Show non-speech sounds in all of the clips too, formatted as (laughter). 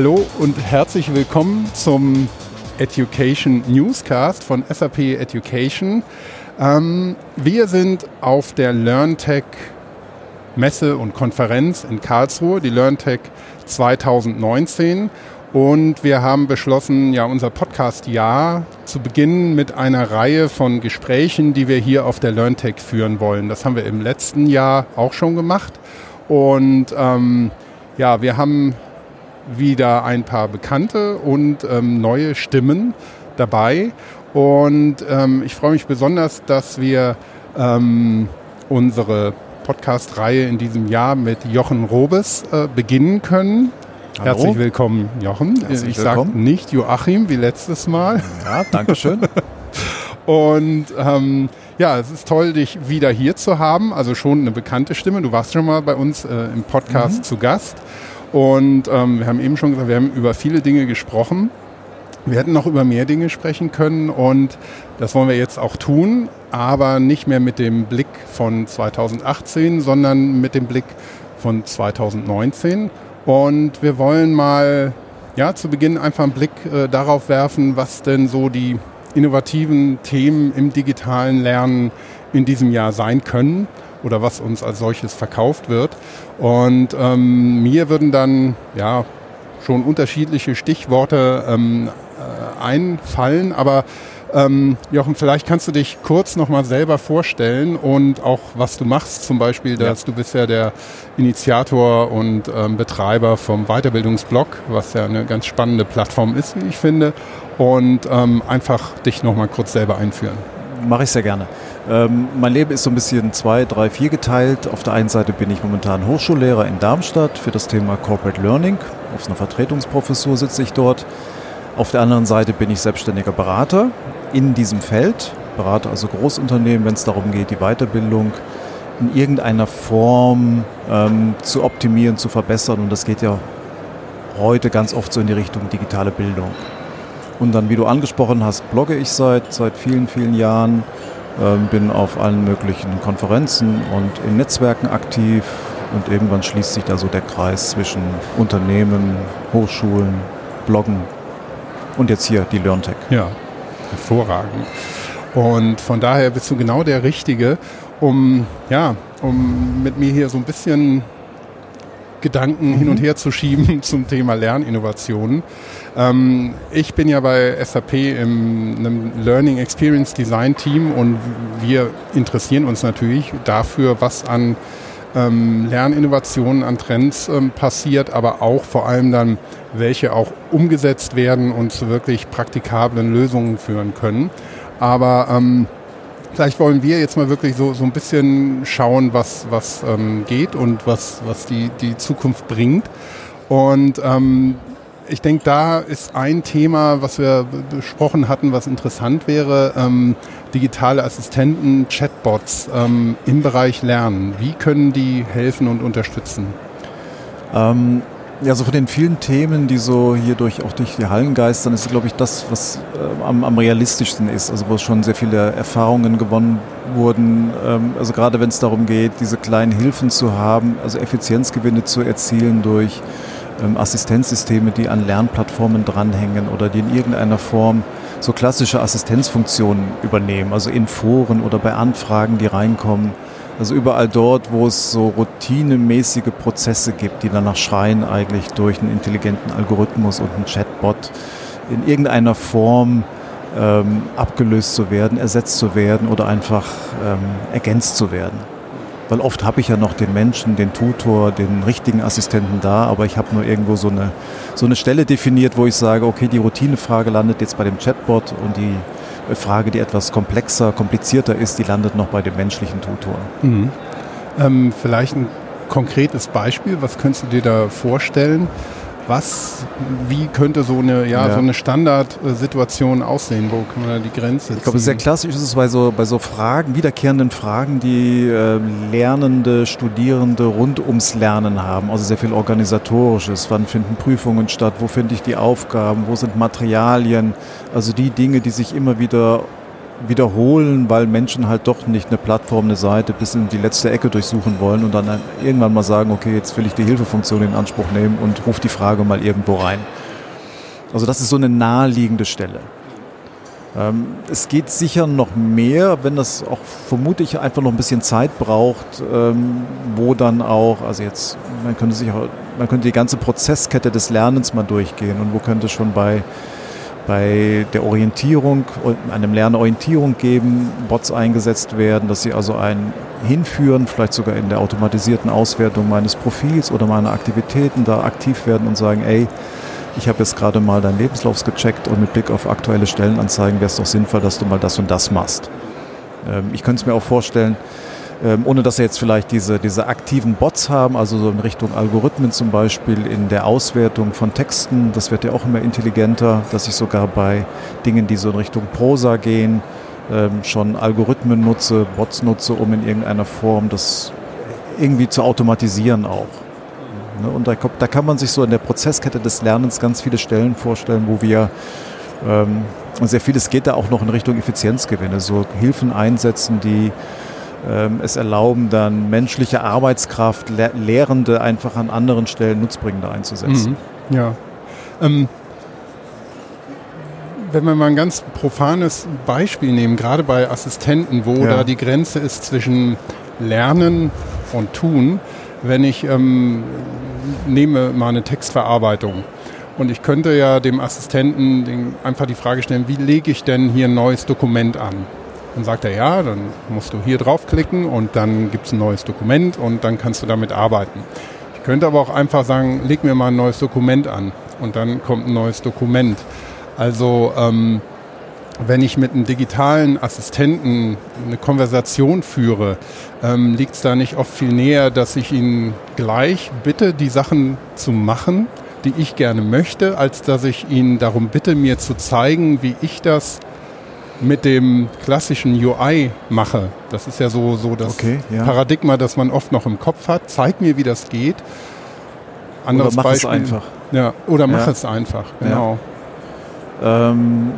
Hallo und herzlich willkommen zum Education Newscast von SAP Education. Ähm, wir sind auf der LearnTech Messe und Konferenz in Karlsruhe, die LearnTech 2019. Und wir haben beschlossen, ja, unser Podcast-Jahr zu beginnen mit einer Reihe von Gesprächen, die wir hier auf der LearnTech führen wollen. Das haben wir im letzten Jahr auch schon gemacht. Und ähm, ja, wir haben wieder ein paar bekannte und ähm, neue Stimmen dabei. Und ähm, ich freue mich besonders, dass wir ähm, unsere Podcast-Reihe in diesem Jahr mit Jochen Robes äh, beginnen können. Hallo. Herzlich willkommen, Jochen. Herzlich ich sage nicht Joachim wie letztes Mal. Ja, danke schön. (laughs) Und ähm, ja, es ist toll, dich wieder hier zu haben. Also schon eine bekannte Stimme. Du warst schon mal bei uns äh, im Podcast mhm. zu Gast. Und ähm, wir haben eben schon gesagt, wir haben über viele Dinge gesprochen. Wir hätten noch über mehr Dinge sprechen können und das wollen wir jetzt auch tun, aber nicht mehr mit dem Blick von 2018, sondern mit dem Blick von 2019. Und wir wollen mal ja, zu Beginn einfach einen Blick äh, darauf werfen, was denn so die innovativen Themen im digitalen Lernen in diesem Jahr sein können oder was uns als solches verkauft wird. Und ähm, mir würden dann ja schon unterschiedliche Stichworte ähm, äh, einfallen, aber ähm, Jochen, vielleicht kannst du dich kurz nochmal selber vorstellen und auch was du machst. Zum Beispiel, dass ja. du bist ja der Initiator und ähm, Betreiber vom Weiterbildungsblog, was ja eine ganz spannende Plattform ist, wie ich finde. Und ähm, einfach dich nochmal kurz selber einführen. Mache ich sehr gerne. Ähm, mein Leben ist so ein bisschen zwei, drei, vier geteilt. Auf der einen Seite bin ich momentan Hochschullehrer in Darmstadt für das Thema Corporate Learning. Auf einer Vertretungsprofessur sitze ich dort. Auf der anderen Seite bin ich selbstständiger Berater in diesem Feld. Berate also Großunternehmen, wenn es darum geht, die Weiterbildung in irgendeiner Form ähm, zu optimieren, zu verbessern. Und das geht ja heute ganz oft so in die Richtung digitale Bildung. Und dann, wie du angesprochen hast, blogge ich seit, seit vielen, vielen Jahren ähm, bin auf allen möglichen Konferenzen und in Netzwerken aktiv und irgendwann schließt sich da so der Kreis zwischen Unternehmen, Hochschulen, Bloggen und jetzt hier die LearnTech. Ja, hervorragend. Und von daher bist du genau der Richtige, um, ja, um mit mir hier so ein bisschen Gedanken mhm. hin und her zu schieben (laughs) zum Thema Lerninnovationen. Ähm, ich bin ja bei SAP im einem Learning Experience Design Team und wir interessieren uns natürlich dafür, was an ähm, Lerninnovationen, an Trends ähm, passiert, aber auch vor allem dann, welche auch umgesetzt werden und zu wirklich praktikablen Lösungen führen können. Aber ähm, Vielleicht wollen wir jetzt mal wirklich so, so ein bisschen schauen, was, was ähm, geht und was, was die, die Zukunft bringt. Und ähm, ich denke, da ist ein Thema, was wir besprochen hatten, was interessant wäre, ähm, digitale Assistenten, Chatbots ähm, im Bereich Lernen. Wie können die helfen und unterstützen? Ähm, ja, so von den vielen Themen, die so hier durch, auch durch die Hallen geistern, ist, glaube ich, das, was äh, am, am, realistischsten ist. Also wo schon sehr viele Erfahrungen gewonnen wurden. Ähm, also gerade wenn es darum geht, diese kleinen Hilfen zu haben, also Effizienzgewinne zu erzielen durch ähm, Assistenzsysteme, die an Lernplattformen dranhängen oder die in irgendeiner Form so klassische Assistenzfunktionen übernehmen, also in Foren oder bei Anfragen, die reinkommen also überall dort, wo es so routinemäßige Prozesse gibt, die danach schreien, eigentlich durch einen intelligenten Algorithmus und einen Chatbot in irgendeiner Form ähm, abgelöst zu werden, ersetzt zu werden oder einfach ähm, ergänzt zu werden. Weil oft habe ich ja noch den Menschen, den Tutor, den richtigen Assistenten da, aber ich habe nur irgendwo so eine, so eine Stelle definiert, wo ich sage, okay, die Routinefrage landet jetzt bei dem Chatbot und die Frage, die etwas komplexer, komplizierter ist, die landet noch bei dem menschlichen Tutor. Mhm. Ähm, vielleicht ein konkretes Beispiel, was könntest du dir da vorstellen? Was, wie könnte so eine, ja, ja. so eine Standardsituation aussehen? Wo kann man da die Grenze ziehen? Ich glaube, sehr klassisch ist es bei so, bei so Fragen, wiederkehrenden Fragen, die äh, Lernende, Studierende rund ums Lernen haben. Also sehr viel Organisatorisches. Wann finden Prüfungen statt? Wo finde ich die Aufgaben? Wo sind Materialien? Also die Dinge, die sich immer wieder wiederholen, weil Menschen halt doch nicht eine Plattform, eine Seite bis in die letzte Ecke durchsuchen wollen und dann irgendwann mal sagen, okay, jetzt will ich die Hilfefunktion in Anspruch nehmen und rufe die Frage mal irgendwo rein. Also das ist so eine naheliegende Stelle. Ähm, es geht sicher noch mehr, wenn das auch vermutlich einfach noch ein bisschen Zeit braucht, ähm, wo dann auch, also jetzt, man könnte sich auch, man könnte die ganze Prozesskette des Lernens mal durchgehen und wo könnte schon bei bei der Orientierung, einem Lernen Orientierung geben, Bots eingesetzt werden, dass sie also einen hinführen, vielleicht sogar in der automatisierten Auswertung meines Profils oder meiner Aktivitäten da aktiv werden und sagen, ey, ich habe jetzt gerade mal deinen Lebenslauf gecheckt und mit Blick auf aktuelle Stellenanzeigen wäre es doch sinnvoll, dass du mal das und das machst. Ähm, ich könnte es mir auch vorstellen, ähm, ohne dass sie jetzt vielleicht diese, diese aktiven Bots haben, also so in Richtung Algorithmen zum Beispiel in der Auswertung von Texten. Das wird ja auch immer intelligenter, dass ich sogar bei Dingen, die so in Richtung Prosa gehen, ähm, schon Algorithmen nutze, Bots nutze, um in irgendeiner Form das irgendwie zu automatisieren auch. Ne, und da, da kann man sich so in der Prozesskette des Lernens ganz viele Stellen vorstellen, wo wir ähm, und sehr vieles geht da auch noch in Richtung Effizienzgewinne, so Hilfen einsetzen, die es erlauben, dann menschliche Arbeitskraft, Le Lehrende einfach an anderen Stellen nutzbringender einzusetzen. Mhm. Ja. Ähm, wenn wir mal ein ganz profanes Beispiel nehmen, gerade bei Assistenten, wo ja. da die Grenze ist zwischen Lernen und Tun, wenn ich ähm, nehme mal eine Textverarbeitung und ich könnte ja dem Assistenten einfach die Frage stellen, wie lege ich denn hier ein neues Dokument an? Dann sagt er, ja, dann musst du hier draufklicken und dann gibt es ein neues Dokument und dann kannst du damit arbeiten. Ich könnte aber auch einfach sagen, leg mir mal ein neues Dokument an und dann kommt ein neues Dokument. Also ähm, wenn ich mit einem digitalen Assistenten eine Konversation führe, ähm, liegt es da nicht oft viel näher, dass ich ihn gleich bitte, die Sachen zu machen, die ich gerne möchte, als dass ich ihn darum bitte, mir zu zeigen, wie ich das mit dem klassischen UI mache. Das ist ja so, so das okay, ja. Paradigma, das man oft noch im Kopf hat. Zeig mir, wie das geht. Anderes oder mach Beispiel. es einfach. Ja, oder mach ja. es einfach, genau. Ja. Ähm,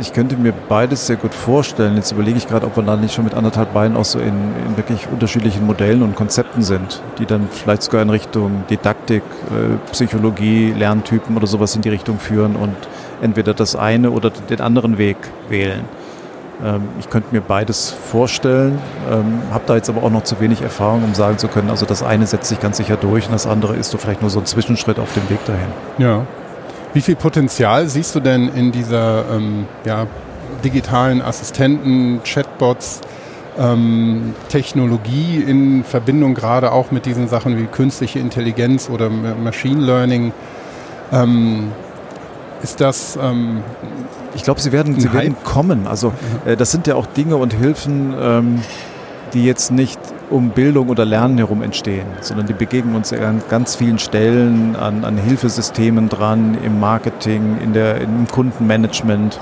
ich könnte mir beides sehr gut vorstellen. Jetzt überlege ich gerade, ob wir da nicht schon mit anderthalb Beinen auch so in, in, wirklich unterschiedlichen Modellen und Konzepten sind, die dann vielleicht sogar in Richtung Didaktik, äh, Psychologie, Lerntypen oder sowas in die Richtung führen und entweder das eine oder den anderen Weg wählen. Ähm, ich könnte mir beides vorstellen, ähm, habe da jetzt aber auch noch zu wenig Erfahrung, um sagen zu können, also das eine setzt sich ganz sicher durch und das andere ist so vielleicht nur so ein Zwischenschritt auf dem Weg dahin. Ja. Wie viel Potenzial siehst du denn in dieser ähm, ja, digitalen Assistenten, Chatbots, ähm, Technologie in Verbindung gerade auch mit diesen Sachen wie künstliche Intelligenz oder Machine Learning? Ist das. Ähm, ich glaube, sie werden, sie werden kommen. Also, äh, das sind ja auch Dinge und Hilfen, ähm, die jetzt nicht um Bildung oder Lernen herum entstehen, sondern die begegnen uns an ganz vielen Stellen, an, an Hilfesystemen dran, im Marketing, in der, im Kundenmanagement.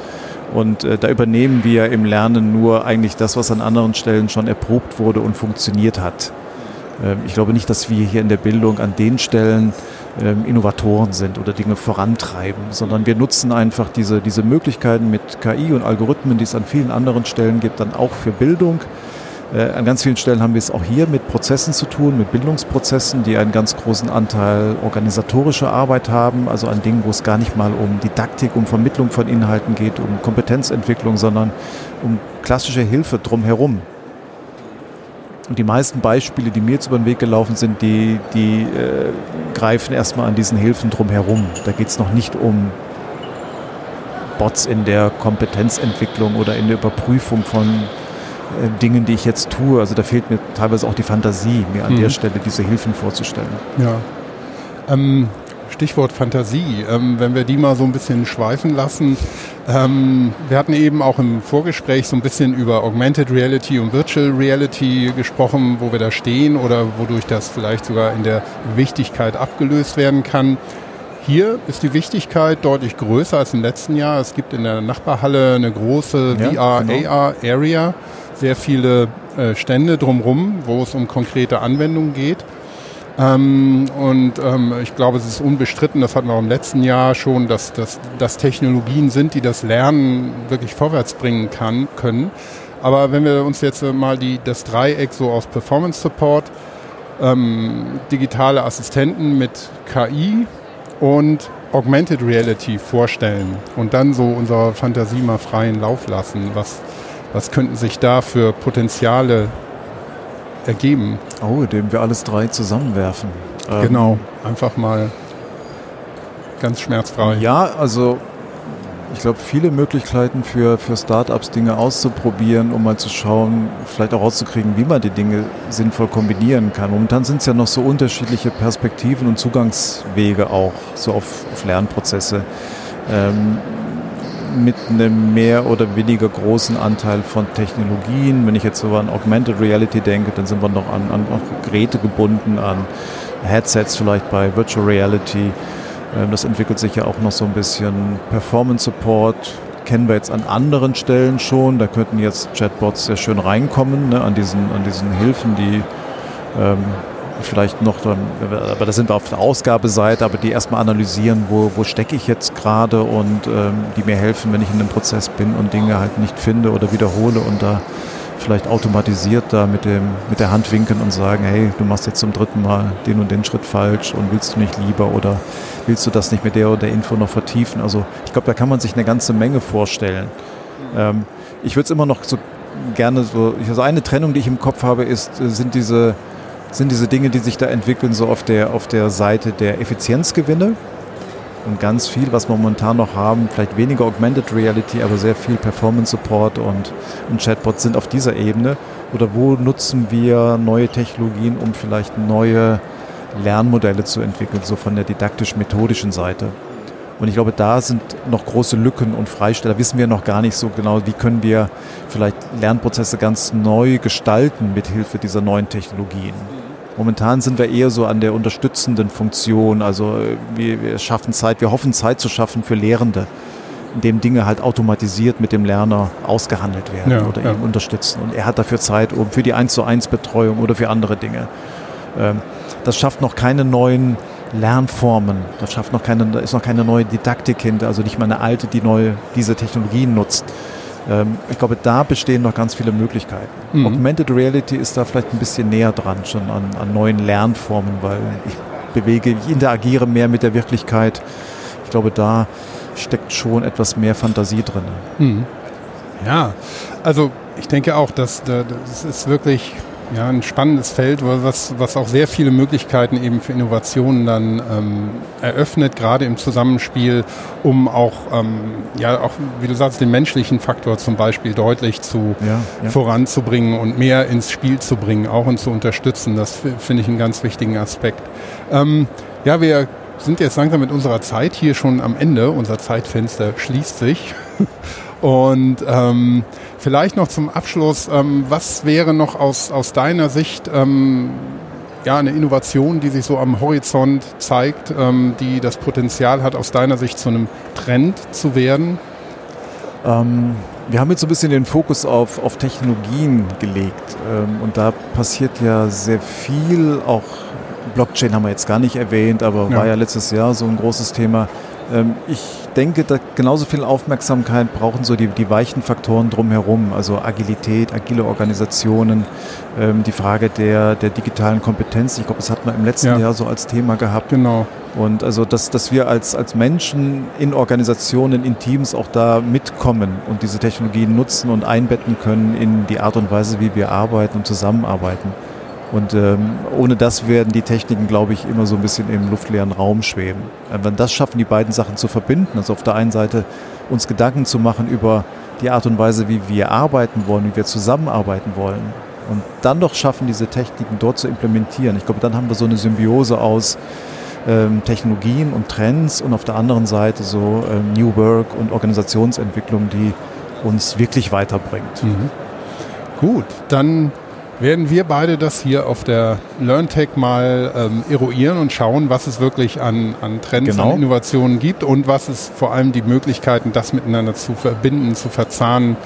Und äh, da übernehmen wir im Lernen nur eigentlich das, was an anderen Stellen schon erprobt wurde und funktioniert hat. Ähm, ich glaube nicht, dass wir hier in der Bildung an den Stellen ähm, Innovatoren sind oder Dinge vorantreiben, sondern wir nutzen einfach diese, diese Möglichkeiten mit KI und Algorithmen, die es an vielen anderen Stellen gibt, dann auch für Bildung. Äh, an ganz vielen Stellen haben wir es auch hier mit Prozessen zu tun, mit Bildungsprozessen, die einen ganz großen Anteil organisatorischer Arbeit haben, also an Dingen, wo es gar nicht mal um Didaktik, um Vermittlung von Inhalten geht, um Kompetenzentwicklung, sondern um klassische Hilfe drumherum. Und die meisten Beispiele, die mir jetzt über den Weg gelaufen sind, die, die äh, greifen erstmal an diesen Hilfen drumherum. Da geht es noch nicht um Bots in der Kompetenzentwicklung oder in der Überprüfung von äh, Dingen, die ich jetzt tue. Also da fehlt mir teilweise auch die Fantasie, mir an mhm. der Stelle diese Hilfen vorzustellen. Ja. Ähm, Stichwort Fantasie, ähm, wenn wir die mal so ein bisschen schweifen lassen. Ähm, wir hatten eben auch im Vorgespräch so ein bisschen über Augmented Reality und Virtual Reality gesprochen, wo wir da stehen oder wodurch das vielleicht sogar in der Wichtigkeit abgelöst werden kann. Hier ist die Wichtigkeit deutlich größer als im letzten Jahr. Es gibt in der Nachbarhalle eine große ja, VR-AR-Area, genau. sehr viele äh, Stände drumherum, wo es um konkrete Anwendungen geht. Ähm, und ähm, ich glaube, es ist unbestritten, das hatten wir auch im letzten Jahr schon, dass, dass, dass Technologien sind, die das Lernen wirklich vorwärts bringen kann, können. Aber wenn wir uns jetzt mal die, das Dreieck so aus Performance Support, ähm, digitale Assistenten mit KI und Augmented Reality vorstellen und dann so unserer Fantasie mal freien Lauf lassen, was, was könnten sich da für Potenziale ergeben? Oh, indem wir alles drei zusammenwerfen. Ähm, genau, einfach mal ganz schmerzfrei. Ja, also ich glaube, viele Möglichkeiten für, für Startups, Dinge auszuprobieren, um mal zu schauen, vielleicht auch rauszukriegen, wie man die Dinge sinnvoll kombinieren kann. Momentan sind es ja noch so unterschiedliche Perspektiven und Zugangswege auch, so auf, auf Lernprozesse. Ähm, mit einem mehr oder weniger großen Anteil von Technologien. Wenn ich jetzt so an Augmented Reality denke, dann sind wir noch an, an Geräte gebunden, an Headsets vielleicht bei Virtual Reality. Ähm, das entwickelt sich ja auch noch so ein bisschen. Performance Support kennen wir jetzt an anderen Stellen schon. Da könnten jetzt Chatbots sehr schön reinkommen ne, an, diesen, an diesen Hilfen, die ähm, vielleicht noch, aber da sind wir auf der Ausgabeseite, aber die erstmal analysieren, wo, wo stecke ich jetzt gerade und ähm, die mir helfen, wenn ich in einem Prozess bin und Dinge halt nicht finde oder wiederhole und da vielleicht automatisiert da mit, dem, mit der Hand winken und sagen, hey, du machst jetzt zum dritten Mal den und den Schritt falsch und willst du nicht lieber oder willst du das nicht mit der oder der Info noch vertiefen? Also ich glaube, da kann man sich eine ganze Menge vorstellen. Ähm, ich würde es immer noch so gerne so, also eine Trennung, die ich im Kopf habe, ist, sind diese sind diese Dinge, die sich da entwickeln, so auf der, auf der Seite der Effizienzgewinne. Und ganz viel, was wir momentan noch haben, vielleicht weniger Augmented Reality, aber sehr viel Performance Support und, und Chatbots sind auf dieser Ebene. Oder wo nutzen wir neue Technologien, um vielleicht neue Lernmodelle zu entwickeln, so von der didaktisch-methodischen Seite. Und ich glaube, da sind noch große Lücken und Freisteller. Wissen wir noch gar nicht so genau, wie können wir vielleicht Lernprozesse ganz neu gestalten mit Hilfe dieser neuen Technologien. Momentan sind wir eher so an der unterstützenden Funktion. Also äh, wir, wir schaffen Zeit, wir hoffen Zeit zu schaffen für Lehrende, indem Dinge halt automatisiert mit dem Lerner ausgehandelt werden ja, oder ja. ihn unterstützen. Und er hat dafür Zeit, um für die 1 zu 1 Betreuung oder für andere Dinge. Ähm, das schafft noch keine neuen Lernformen. Das schafft noch keine, da ist noch keine neue Didaktik hinter, also nicht mal eine alte, die neue diese Technologien nutzt. Ähm, ich glaube, da bestehen noch ganz viele Möglichkeiten. Mhm. Augmented Reality ist da vielleicht ein bisschen näher dran, schon an, an neuen Lernformen, weil ich bewege, ich interagiere mehr mit der Wirklichkeit. Ich glaube, da steckt schon etwas mehr Fantasie drin. Mhm. Ja, also ich denke auch, dass das ist wirklich ja, ein spannendes Feld, was, was auch sehr viele Möglichkeiten eben für Innovationen dann ähm, eröffnet, gerade im Zusammenspiel, um auch, ähm, ja, auch, wie du sagst, den menschlichen Faktor zum Beispiel deutlich zu ja, ja. voranzubringen und mehr ins Spiel zu bringen, auch und zu unterstützen. Das finde ich einen ganz wichtigen Aspekt. Ähm, ja, wir sind jetzt langsam mit unserer Zeit hier schon am Ende. Unser Zeitfenster schließt sich. (laughs) Und ähm, vielleicht noch zum Abschluss, ähm, was wäre noch aus, aus deiner Sicht ähm, ja, eine Innovation, die sich so am Horizont zeigt, ähm, die das Potenzial hat, aus deiner Sicht zu einem Trend zu werden? Ähm, wir haben jetzt so ein bisschen den Fokus auf, auf Technologien gelegt ähm, und da passiert ja sehr viel, auch Blockchain haben wir jetzt gar nicht erwähnt, aber ja. war ja letztes Jahr so ein großes Thema. Ähm, ich denke, dass genauso viel Aufmerksamkeit brauchen so die, die weichen Faktoren drumherum, also Agilität, agile Organisationen, ähm, die Frage der, der digitalen Kompetenz. Ich glaube, das hat man im letzten ja. Jahr so als Thema gehabt. Genau. Und also, dass, dass wir als, als Menschen in Organisationen, in Teams auch da mitkommen und diese Technologien nutzen und einbetten können in die Art und Weise, wie wir arbeiten und zusammenarbeiten. Und ähm, ohne das werden die Techniken, glaube ich, immer so ein bisschen im luftleeren Raum schweben. Wenn das schaffen, die beiden Sachen zu verbinden, also auf der einen Seite uns Gedanken zu machen über die Art und Weise, wie wir arbeiten wollen, wie wir zusammenarbeiten wollen, und dann doch schaffen, diese Techniken dort zu implementieren. Ich glaube, dann haben wir so eine Symbiose aus ähm, Technologien und Trends und auf der anderen Seite so ähm, New Work und Organisationsentwicklung, die uns wirklich weiterbringt. Mhm. Gut, dann werden wir beide das hier auf der LearnTech mal ähm, eruieren und schauen, was es wirklich an, an Trends, genau. an Innovationen gibt und was es vor allem die Möglichkeiten, das miteinander zu verbinden, zu verzahnen,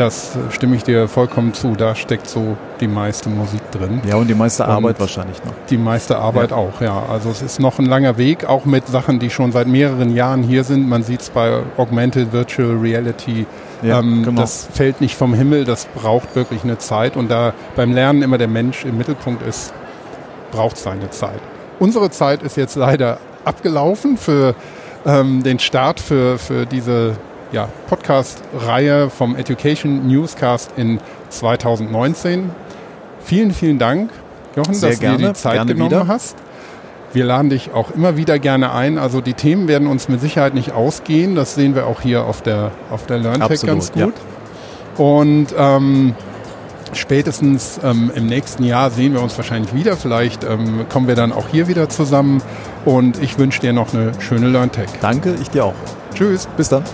das stimme ich dir vollkommen zu. Da steckt so die meiste Musik drin. Ja, und die meiste und Arbeit wahrscheinlich noch. Die meiste Arbeit ja. auch, ja. Also es ist noch ein langer Weg, auch mit Sachen, die schon seit mehreren Jahren hier sind. Man sieht es bei Augmented Virtual Reality. Ja, ähm, genau. Das fällt nicht vom Himmel, das braucht wirklich eine Zeit. Und da beim Lernen immer der Mensch im Mittelpunkt ist, braucht es seine Zeit. Unsere Zeit ist jetzt leider abgelaufen für ähm, den Start für, für diese ja, Podcast-Reihe vom Education Newscast in 2019. Vielen, vielen Dank, Jochen, Sehr dass gerne, du dir die Zeit gerne genommen wieder. hast. Wir laden dich auch immer wieder gerne ein. Also die Themen werden uns mit Sicherheit nicht ausgehen. Das sehen wir auch hier auf der, auf der LearnTech Absolut, ganz gut. Ja. Und ähm, spätestens ähm, im nächsten Jahr sehen wir uns wahrscheinlich wieder. Vielleicht ähm, kommen wir dann auch hier wieder zusammen. Und ich wünsche dir noch eine schöne LearnTech. Danke, ich dir auch. Tschüss. Bis dann.